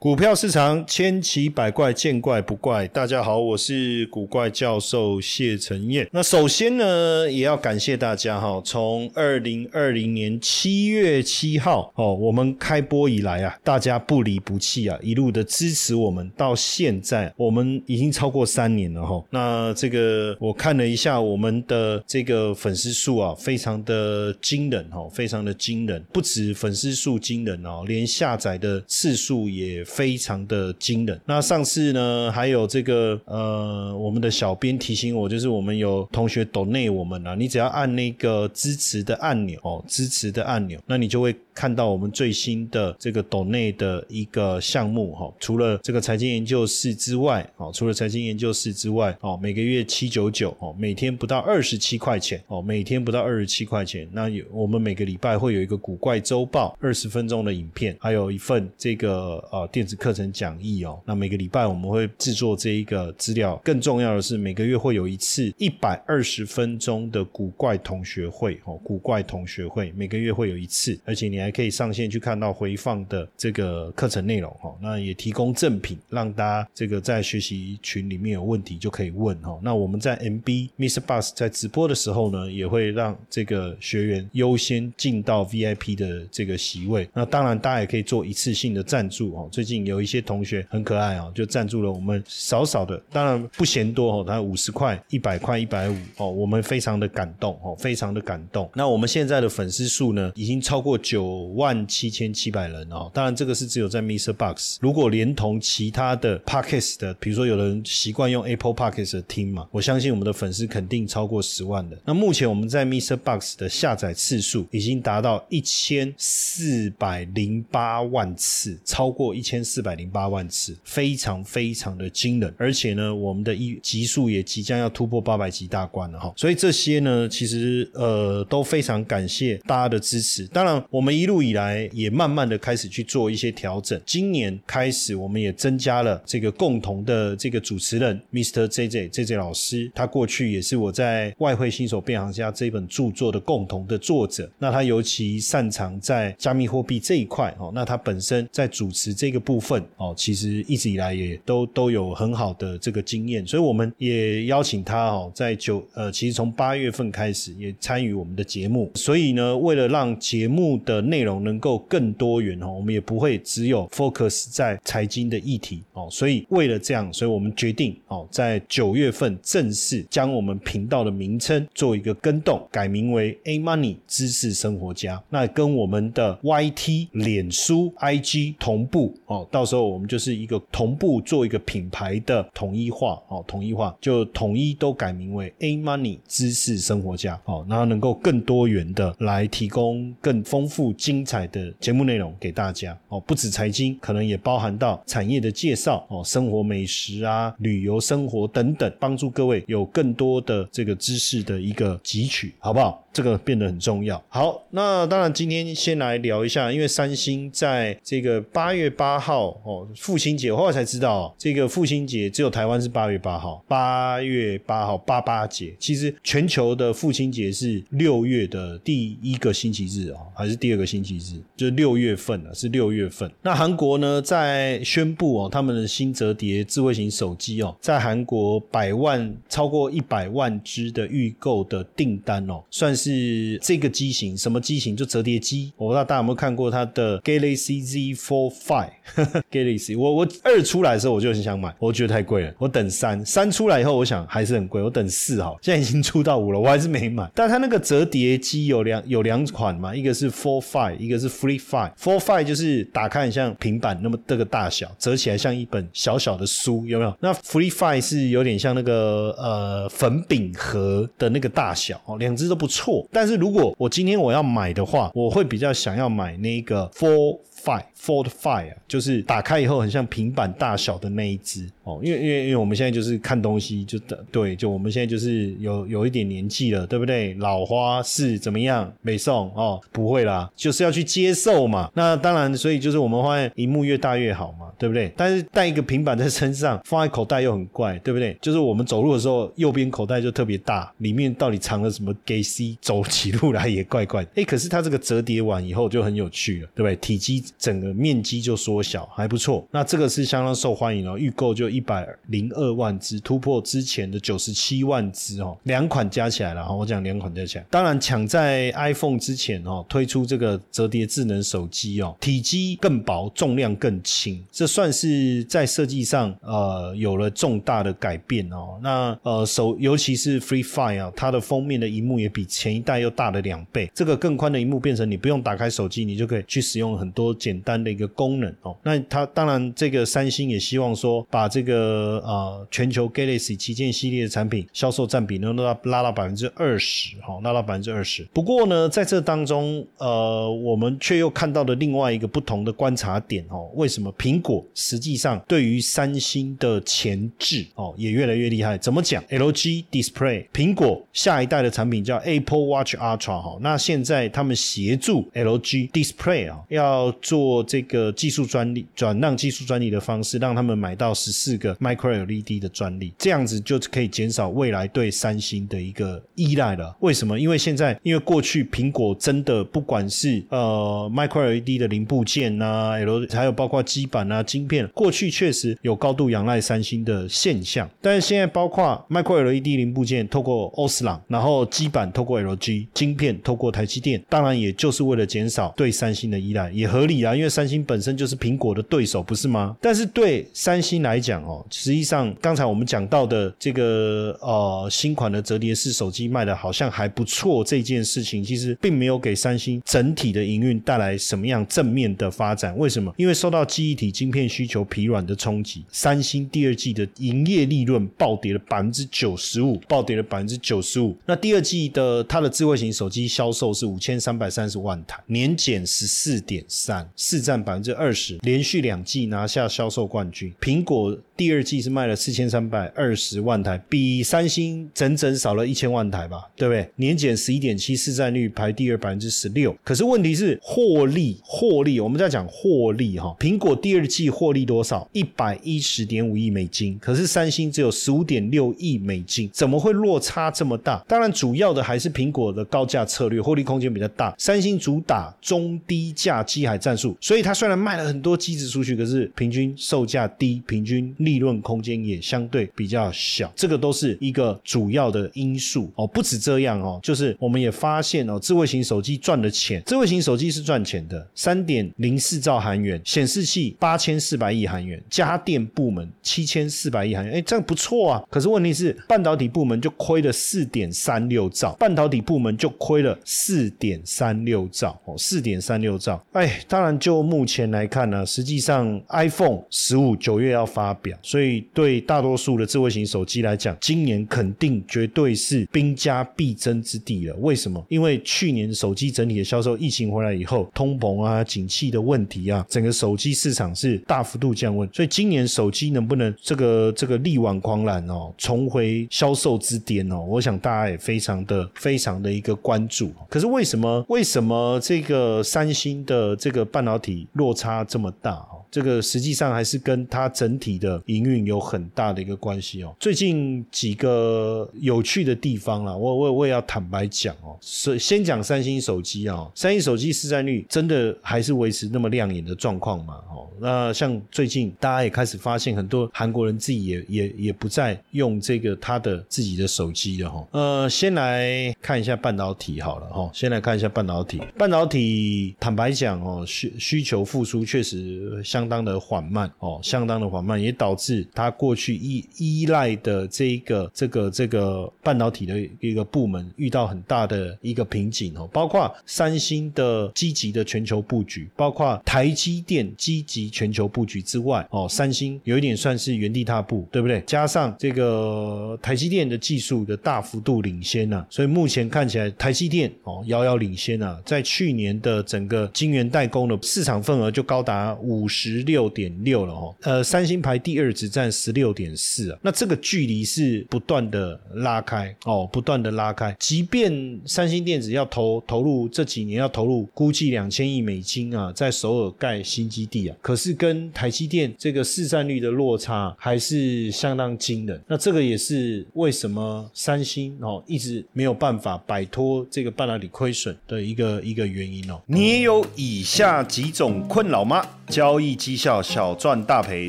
股票市场千奇百怪，见怪不怪。大家好，我是古怪教授谢承彦。那首先呢，也要感谢大家哈，从二零二零年七月七号哦，我们开播以来啊，大家不离不弃啊，一路的支持我们，到现在我们已经超过三年了哈。那这个我看了一下我们的这个粉丝数啊，非常的惊人哈，非常的惊人，不止粉丝数惊人哦，连下载的次数也。非常的惊人。那上次呢，还有这个呃，我们的小编提醒我，就是我们有同学 donate 我们啊，你只要按那个支持的按钮哦，支持的按钮，那你就会。看到我们最新的这个岛内的一个项目哈，除了这个财经研究室之外，哦，除了财经研究室之外，哦，每个月七九九哦，每天不到二十七块钱哦，每天不到二十七块钱。那有我们每个礼拜会有一个古怪周报，二十分钟的影片，还有一份这个呃电子课程讲义哦。那每个礼拜我们会制作这一个资料，更重要的是每个月会有一次一百二十分钟的古怪同学会哦，古怪同学会每个月会有一次，而且你还。可以上线去看到回放的这个课程内容哈，那也提供赠品，让大家这个在学习群里面有问题就可以问哈。那我们在 MB Mr. Bus 在直播的时候呢，也会让这个学员优先进到 VIP 的这个席位。那当然，大家也可以做一次性的赞助哦。最近有一些同学很可爱啊，就赞助了我们少少的，当然不嫌多哦，他五十块、一百块、一百五哦，我们非常的感动哦，非常的感动。那我们现在的粉丝数呢，已经超过九。万七千七百人哦，当然这个是只有在 Mr. Box，如果连同其他的 Podcast 的，比如说有人习惯用 Apple Podcast 听嘛，我相信我们的粉丝肯定超过十万的。那目前我们在 Mr. Box 的下载次数已经达到一千四百零八万次，超过一千四百零八万次，非常非常的惊人。而且呢，我们的一级数也即将要突破八百级大关了哈。所以这些呢，其实呃都非常感谢大家的支持。当然，我们一路。以来也慢慢的开始去做一些调整。今年开始，我们也增加了这个共同的这个主持人，Mr. J J J J 老师。他过去也是我在《外汇新手变行家》这本著作的共同的作者。那他尤其擅长在加密货币这一块哦。那他本身在主持这个部分哦，其实一直以来也都都有很好的这个经验。所以我们也邀请他哦，在九呃，其实从八月份开始也参与我们的节目。所以呢，为了让节目的内容能够更多元哦，我们也不会只有 focus 在财经的议题哦，所以为了这样，所以我们决定哦，在九月份正式将我们频道的名称做一个更动，改名为 A Money 知识生活家。那跟我们的 YT、脸书、IG 同步哦，到时候我们就是一个同步做一个品牌的统一化哦，统一化就统一都改名为 A Money 知识生活家哦，然后能够更多元的来提供更丰富精。彩的节目内容给大家哦，不止财经，可能也包含到产业的介绍哦，生活美食啊、旅游生活等等，帮助各位有更多的这个知识的一个汲取，好不好？这个变得很重要。好，那当然今天先来聊一下，因为三星在这个八月八号哦，父亲节，后来才知道这个父亲节只有台湾是八月八号，八月八号八八节，其实全球的父亲节是六月的第一个星期日哦，还是第二个星期日？就是六月份啊，是六月份。那韩国呢，在宣布哦，他们的新折叠智慧型手机哦，在韩国百万超过一百万只的预购的订单哦，算是。是这个机型，什么机型？就折叠机。我不知道大家有没有看过它的 Galaxy Z Fold Five，Galaxy，我我二出来的时候我就很想买，我觉得太贵了。我等三，三出来以后，我想还是很贵，我等四哈。现在已经出到五了，我还是没买。但它那个折叠机有两有两款嘛，一个是 Four Five，一个是 Free Five。Four Five 就是打开很像平板那么这个大小，折起来像一本小小的书，有没有？那 Free Five 是有点像那个呃粉饼盒的那个大小哦，两只都不错。但是如果我今天我要买的话，我会比较想要买那个 Four。Five Fold Fire，就是打开以后很像平板大小的那一只。哦，因为因为因为我们现在就是看东西就对，就我们现在就是有有一点年纪了，对不对？老花是怎么样？没送哦，不会啦，就是要去接受嘛。那当然，所以就是我们发现，荧幕越大越好嘛，对不对？但是带一个平板在身上，放在口袋又很怪，对不对？就是我们走路的时候，右边口袋就特别大，里面到底藏了什么？给 C 走起路来也怪怪。哎，可是它这个折叠完以后就很有趣了，对不对？体积。整个面积就缩小，还不错。那这个是相当受欢迎哦，预购就一一百零二万只，突破之前的九十七万只哦。两款加起来了哈，我讲两款加起来，当然抢在 iPhone 之前哦，推出这个折叠智能手机哦，体积更薄，重量更轻，这算是在设计上呃有了重大的改变哦。那呃手尤其是 Free Fire 啊，它的封面的荧幕也比前一代又大了两倍，这个更宽的荧幕变成你不用打开手机，你就可以去使用很多。简单的一个功能哦，那它当然这个三星也希望说把这个个呃全球 Galaxy 旗舰系列的产品销售占比能拉到拉到百分之二十哈，拉到百分之二十。不过呢，在这当中呃，我们却又看到了另外一个不同的观察点哦，为什么苹果实际上对于三星的前置哦也越来越厉害？怎么讲？LG Display 苹果下一代的产品叫 Apple Watch Ultra 哈，那现在他们协助 LG Display 啊要。做这个技术专利转让技术专利的方式，让他们买到十四个 Micro LED 的专利，这样子就可以减少未来对三星的一个依赖了。为什么？因为现在因为过去苹果真的不管是呃 Micro LED 的零部件啊，L 还有包括基板啊晶片，过去确实有高度仰赖三星的现象。但是现在包括 Micro LED 零部件透过欧司朗，然后基板透过 LG，晶片透过台积电，当然也就是为了减少对三星的依赖，也合理。啊，因为三星本身就是苹果的对手，不是吗？但是对三星来讲哦，实际上刚才我们讲到的这个呃新款的折叠式手机卖的好像还不错，这件事情其实并没有给三星整体的营运带来什么样正面的发展。为什么？因为受到记忆体晶片需求疲软的冲击，三星第二季的营业利润暴跌了百分之九十五，暴跌了百分之九十五。那第二季的它的智慧型手机销售是五千三百三十万台，年减十四点三。市占百分之二十，连续两季拿下销售冠军。苹果第二季是卖了四千三百二十万台，比三星整整少了一千万台吧，对不对？年减十一点七，市占率排第二百分之十六。可是问题是获利，获利我们在讲获利哈。苹果第二季获利多少？一百一十点五亿美金，可是三星只有十五点六亿美金，怎么会落差这么大？当然，主要的还是苹果的高价策略，获利空间比较大。三星主打中低价机海战术。所以它虽然卖了很多机子出去，可是平均售价低，平均利润空间也相对比较小，这个都是一个主要的因素哦。不止这样哦，就是我们也发现哦，智慧型手机赚的钱，智慧型手机是赚钱的，三点零四兆韩元，显示器八千四百亿韩元，家电部门七千四百亿韩元，哎，这样不错啊。可是问题是，半导体部门就亏了四点三六兆，半导体部门就亏了四点三六兆哦，四点三六兆，哎，当然。就目前来看呢，实际上 iPhone 十五九月要发表，所以对大多数的智慧型手机来讲，今年肯定绝对是兵家必争之地了。为什么？因为去年手机整体的销售，疫情回来以后，通膨啊、景气的问题啊，整个手机市场是大幅度降温，所以今年手机能不能这个这个力挽狂澜哦，重回销售之巅哦？我想大家也非常的非常的一个关注。可是为什么为什么这个三星的这个？半导体落差这么大哦，这个实际上还是跟它整体的营运有很大的一个关系哦。最近几个有趣的地方啦，我我我也要坦白讲哦，是先讲三星手机啊，三星手机市占率真的还是维持那么亮眼的状况嘛？哦，那像最近大家也开始发现，很多韩国人自己也也也不再用这个他的自己的手机了哈。呃，先来看一下半导体好了哈，先来看一下半导体，半导体坦白讲哦，需需求复苏确实相当的缓慢哦，相当的缓慢，也导导致它过去依依赖的这一个这个这个半导体的一个部门遇到很大的一个瓶颈哦，包括三星的积极的全球布局，包括台积电积极全球布局之外哦，三星有一点算是原地踏步，对不对？加上这个台积电的技术的大幅度领先呐，所以目前看起来台积电哦遥遥领先啊，在去年的整个晶圆代工的市场份额就高达五十六点六了哦，呃，三星排第二，只占十六点四啊，那这个距离是不断的拉开哦，不断的拉开，即便三星电子要投投入这几年要投入估计两千亿美金啊，在首尔盖新基地啊，可是跟台积电这个市占率的落差还是相当惊人。那这个也是为什么三星哦一直没有办法摆脱这个半导体亏损的一个一个原因哦。你也有以下几种困扰吗？交易绩效小赚大赔，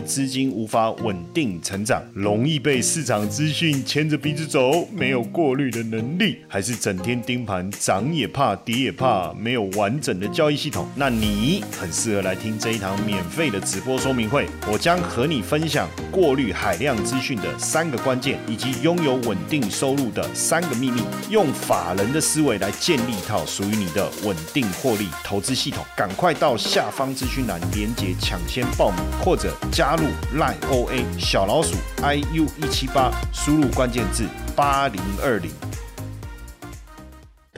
资金无法稳定成长，容易被市场资讯牵着鼻子走，没有过滤的能力，还是整天盯盘，涨也怕，跌也怕，没有完整的交易系统？那你很适合来听这一堂免费的直播说明会。我将和你分享过滤海量资讯的三个关键，以及拥有稳定收入的三个秘密，用法人的思维来建立一套属于你的稳定获利投资系统。赶快到下方资讯栏连接抢先报名，或者加入 live OA 小老鼠 iu 一七八，输入关键字八零二零。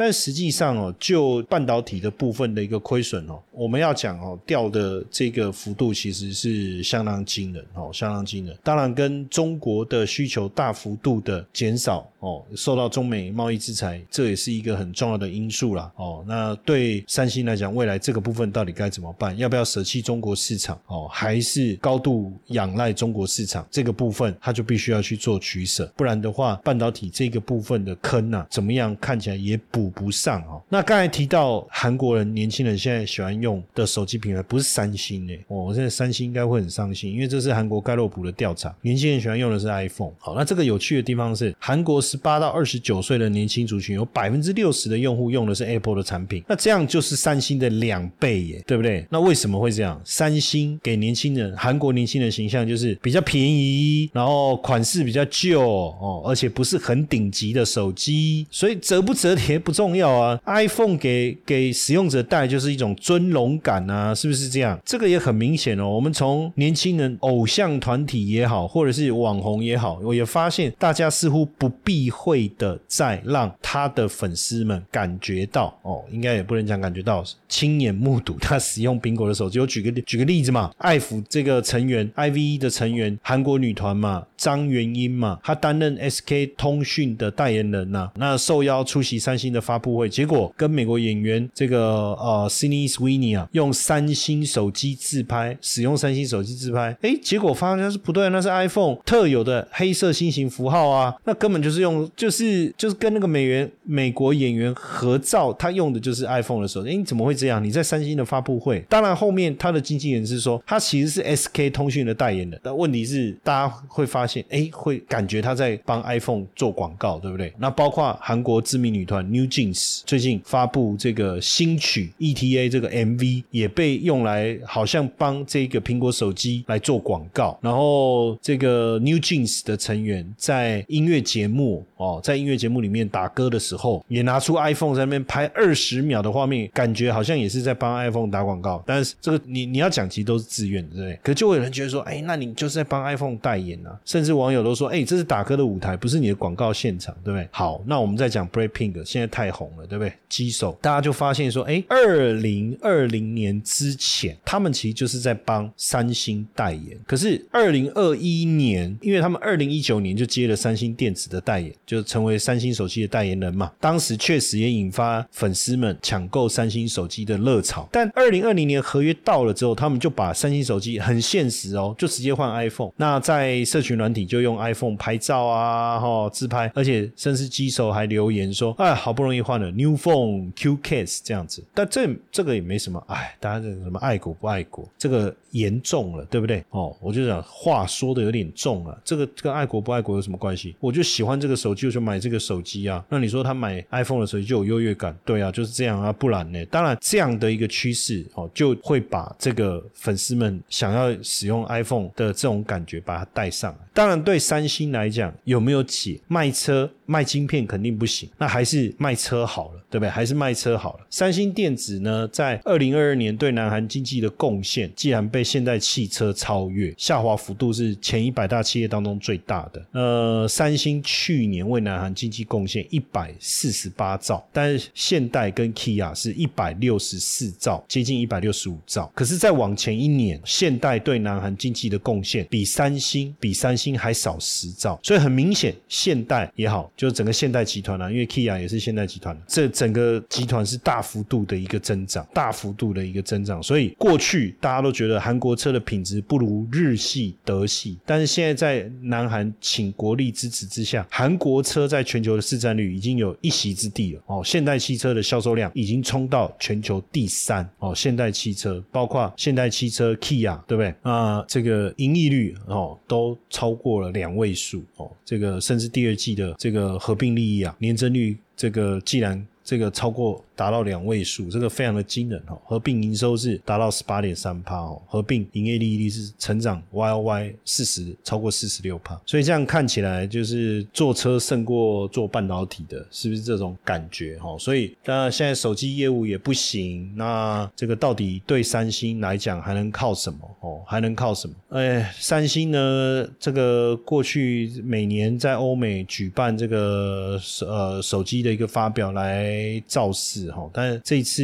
但实际上哦，就半导体的部分的一个亏损哦，我们要讲哦，掉的这个幅度其实是相当惊人哦，相当惊人。当然，跟中国的需求大幅度的减少哦，受到中美贸易制裁，这也是一个很重要的因素啦哦。那对三星来讲，未来这个部分到底该怎么办？要不要舍弃中国市场哦，还是高度仰赖中国市场？这个部分它就必须要去做取舍，不然的话，半导体这个部分的坑呐，怎么样看起来也补不上哦。那刚才提到韩国人年轻人现在喜欢用的手机品牌不是三星诶，哦，现在三星应该会很伤心，因为这是韩国盖洛普的调查，年轻人喜欢用的是 iPhone。好，那这个有趣的地方是，韩国十八到二十九岁的年轻族群有百分之六十的用户用的是 Apple 的产品，那这样就是三星的两倍耶，对不对？那为什么会这样？三星给年轻人，韩国年轻人形象就是比较便宜，然后款式比较旧哦，而且不是很顶级的手机，所以折不折叠不重重要啊。iPhone 给给使用者带就是一种尊荣感啊，是不是这样？这个也很明显哦。我们从年轻人偶像团体也好，或者是网红也好，我也发现大家似乎不避讳的在让他的粉丝们感觉到哦，应该也不能讲感觉到，亲眼目睹他使用苹果的手机。我举个举个例子嘛，爱抚这个成员 IVE 的成员，韩国女团嘛，张元英嘛，她担任 SK 通讯的代言人呐，那受邀出席三星的发布会，结果跟美国演员这个呃 Cindy Sweeney 啊，用三星手机自拍，使用三星手机自拍，哎，结果发现是不对，那是 iPhone 特有的黑色心形符号啊，那根本就是用，就是就是跟那个美元美国演员合照，他用的就是 iPhone 的手机，哎，怎么会这样？你在三星的发布会，当然后面他的经纪人是说，他其实是 SK 通讯的代言人，但问题是大家会发现，哎，会感觉他在帮 iPhone 做广告，对不对？那包括韩国知名女团 New Jeans 最近发布这个新曲 ETA 这个 MV 也被用来好像帮这个苹果手机来做广告，然后这个 New Jeans 的成员在音乐节目哦，在音乐节目里面打歌的时候，也拿出 iPhone 在那边拍二十秒的画面，感觉好像也是在帮 iPhone 打广告。但是这个你你要讲，其实都是自愿的，对不对？可就会有人觉得说，哎，那你就是在帮 iPhone 代言啊，甚至网友都说，哎，这是打歌的舞台，不是你的广告现场，对不对？好，那我们再讲 Breaking，现在太红了，对不对？机手，大家就发现说，哎，二零二零年之前，他们其实就是在帮三星代言。可是二零二一年，因为他们二零一九年就接了三星电子的代言，就成为三星手机的代言人嘛。当时确实也引发粉丝们抢购三星手机的热潮。但二零二零年合约到了之后，他们就把三星手机很现实哦，就直接换 iPhone。那在社群软体就用 iPhone 拍照啊，哈自拍，而且甚至机手还留言说：“哎，好不容易换了 New Phone Q Case 这样子。”但这这个也没什么，哎，大家这什么爱国不爱国，这个严重了，对不对？哦，我就讲话说的有点重了，这个跟爱国不爱国有什么关系？我就喜欢这个手机，我就买这个手机啊。那你说他买 iPhone 的手机就有优越感？对啊，就是这样啊，不然呢？当然这样的一个趋势哦，就会把这个粉丝们想要使用 iPhone 的这种感觉把它带上。当然，对三星来讲，有没有解卖车卖晶片肯定不行，那还是卖车好了，对不对？还是卖车好了。三星电子呢，在二零二二年对南韩经济的贡献，既然被现代汽车超越，下滑幅度是前一百大企业当中最大的。呃，三星去年为南韩经济贡献一百四十八兆，但是现代跟 Kia 是一百六十四兆，接近一百六十五兆。可是再往前一年，现代对南韩经济的贡献比三星比三星还少十兆，所以很明显，现代也好，就是整个现代集团啊，因为 Kia 也是现代集团，这整个集团是大幅度的一个增长，大幅度的一个增长。所以过去大家都觉得韩国车的品质不如日系、德系，但是现在在南韩请国力支持之下，韩国车在全球的市占率已经有一席之地了。哦，现代汽车的销售量已经冲到全球第三。哦，现代汽车包括现代汽车 Kia，对不对？啊，这个盈利率哦都超过了两位数。哦，这个甚至第二季的这个合并利益啊，年增率这个既然这个超过。达到两位数，这个非常的惊人哦。合并营收是达到十八点三帕哦，合并营业利率是成长 Y O Y 四十超过四十六帕，所以这样看起来就是做车胜过做半导体的，是不是这种感觉哈？所以那现在手机业务也不行，那这个到底对三星来讲还能靠什么哦？还能靠什么？哎，三星呢？这个过去每年在欧美举办这个呃手机的一个发表来造势。哈，但是这次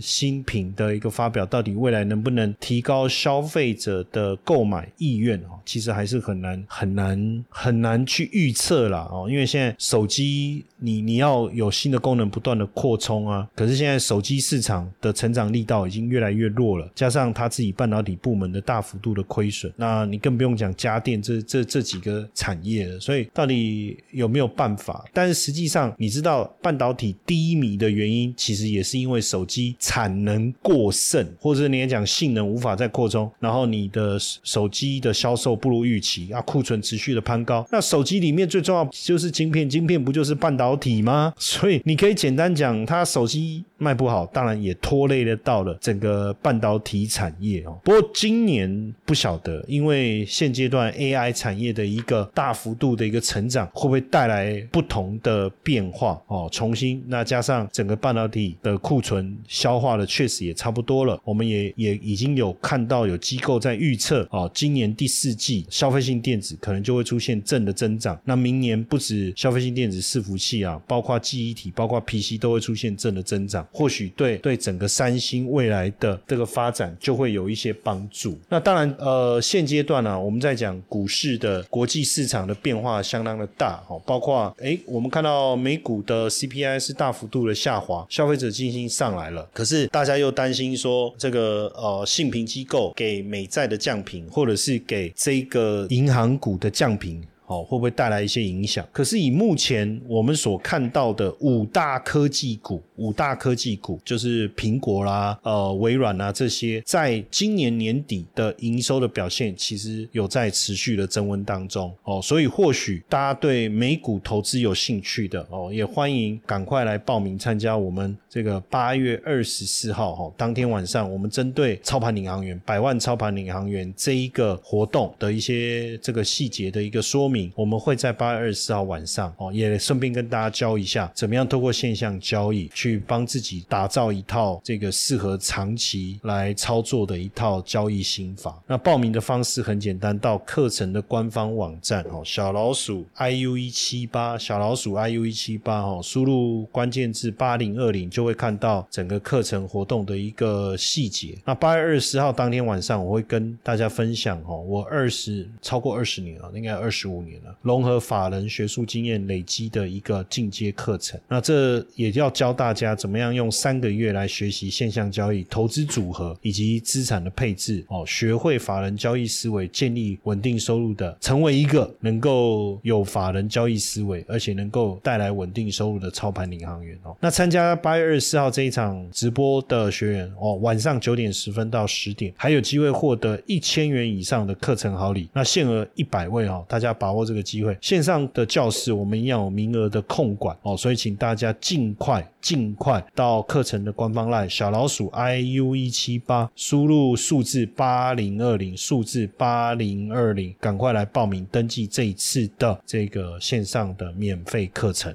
新品的一个发表，到底未来能不能提高消费者的购买意愿？哈，其实还是很难、很难、很难去预测啦。哦。因为现在手机，你你要有新的功能不断的扩充啊，可是现在手机市场的成长力道已经越来越弱了，加上他自己半导体部门的大幅度的亏损，那你更不用讲家电这这这几个产业了。所以到底有没有办法？但是实际上，你知道半导体低迷的原因？其实也是因为手机产能过剩，或者你也讲性能无法再扩充，然后你的手机的销售不如预期啊，库存持续的攀高。那手机里面最重要就是晶片，晶片不就是半导体吗？所以你可以简单讲，它手机卖不好，当然也拖累了到了整个半导体产业哦。不过今年不晓得，因为现阶段 AI 产业的一个大幅度的一个成长，会不会带来不同的变化哦？重新那加上整个半导体的库存消化的确实也差不多了，我们也也已经有看到有机构在预测哦，今年第四季消费性电子可能就会出现正的增长。那明年不止消费性电子伺服器啊，包括记忆体、包括 PC 都会出现正的增长，或许对对整个三星未来的这个发展就会有一些帮助。那当然，呃，现阶段呢，我们在讲股市的国际市场的变化相当的大哦，包括哎，我们看到美股的 CPI 是大幅度的下滑。消费者信心上来了，可是大家又担心说，这个呃，信评机构给美债的降评，或者是给这个银行股的降评。哦，会不会带来一些影响？可是以目前我们所看到的五大科技股，五大科技股就是苹果啦、呃微软啊这些，在今年年底的营收的表现，其实有在持续的增温当中。哦，所以或许大家对美股投资有兴趣的哦，也欢迎赶快来报名参加我们这个八月二十四号哈，当天晚上我们针对操盘领航员、百万操盘领航员这一个活动的一些这个细节的一个说明。明，我们会在八月二十四号晚上哦，也顺便跟大家教一下，怎么样透过线上交易去帮自己打造一套这个适合长期来操作的一套交易心法。那报名的方式很简单，到课程的官方网站哦，小老鼠 iu 一七八，小老鼠 iu 一七八哦，输入关键字八零二零就会看到整个课程活动的一个细节。那八月二十号当天晚上，我会跟大家分享哦，我二十超过二十年了，应该二十五年了，融合法人学术经验累积的一个进阶课程。那这也要教大家怎么样用三个月来学习现象交易、投资组合以及资产的配置哦，学会法人交易思维，建立稳定收入的，成为一个能够有法人交易思维，而且能够带来稳定收入的操盘领航员哦。那参加八月二十四号这一场直播的学员哦，晚上九点十分到十点，还有机会获得一千元以上的课程好礼。那限额一百位哦，大家把握这个机会。线上的教室我们一样有名额的控管哦，所以请大家尽快尽快到课程的官方 line 小老鼠 iu 一七八，输入数字八零二零，数字八零二零，赶快来报名登记这一次的这个线上的免费课程。